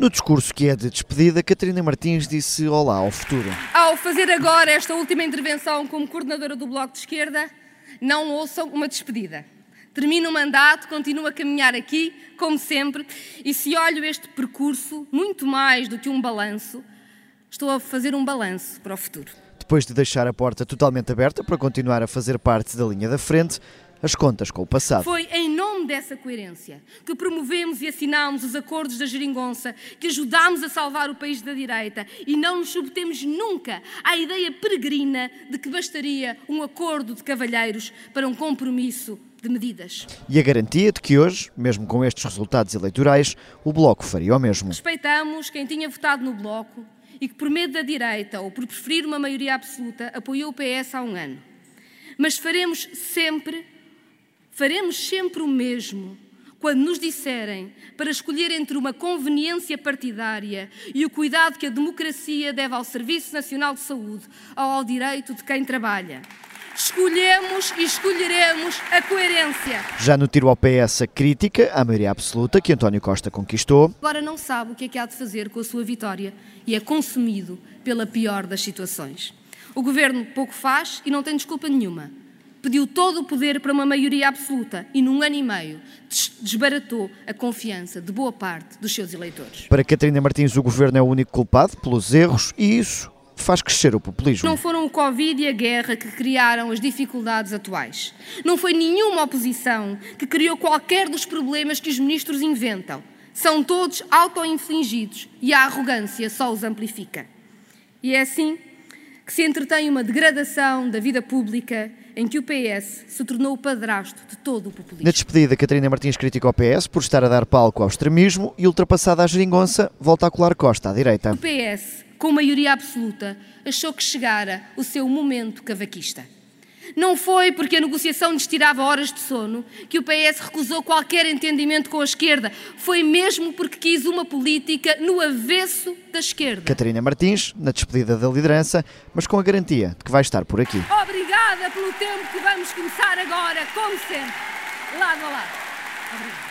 No discurso que é de despedida, Catarina Martins disse olá ao futuro. Ao fazer agora esta última intervenção como coordenadora do Bloco de Esquerda, não ouçam uma despedida. Termino o mandato, continuo a caminhar aqui, como sempre, e se olho este percurso, muito mais do que um balanço, estou a fazer um balanço para o futuro. Depois de deixar a porta totalmente aberta para continuar a fazer parte da linha da frente, as contas com o passado. Foi em nome dessa coerência que promovemos e assinámos os acordos da Geringonça, que ajudámos a salvar o país da direita e não nos submetemos nunca à ideia peregrina de que bastaria um acordo de cavalheiros para um compromisso de medidas. E a garantia de que hoje, mesmo com estes resultados eleitorais, o Bloco faria o mesmo. Respeitamos quem tinha votado no Bloco e que, por medo da direita ou por preferir uma maioria absoluta, apoiou o PS há um ano. Mas faremos sempre faremos sempre o mesmo quando nos disserem para escolher entre uma conveniência partidária e o cuidado que a democracia deve ao Serviço Nacional de Saúde ou ao direito de quem trabalha. Escolhemos e escolheremos a coerência. Já no tiro ao PS, a crítica à maioria absoluta que António Costa conquistou. Agora não sabe o que é que há de fazer com a sua vitória e é consumido pela pior das situações. O governo pouco faz e não tem desculpa nenhuma pediu todo o poder para uma maioria absoluta e, num ano e meio, desbaratou a confiança de boa parte dos seus eleitores. Para Catarina Martins, o governo é o único culpado pelos erros e isso faz crescer o populismo. Não foram o Covid e a guerra que criaram as dificuldades atuais. Não foi nenhuma oposição que criou qualquer dos problemas que os ministros inventam. São todos auto-infligidos e a arrogância só os amplifica. E é assim que se entretém uma degradação da vida pública em que o PS se tornou o padrasto de todo o populismo. Na despedida, Catarina Martins critica o PS por estar a dar palco ao extremismo e, ultrapassada a geringonça, volta a colar Costa à direita. O PS, com maioria absoluta, achou que chegara o seu momento cavaquista. Não foi porque a negociação lhes tirava horas de sono que o PS recusou qualquer entendimento com a esquerda. Foi mesmo porque quis uma política no avesso da esquerda. Catarina Martins, na despedida da liderança, mas com a garantia de que vai estar por aqui. Obrigada pelo tempo que vamos começar agora, como sempre, lado a lado. Obrigada.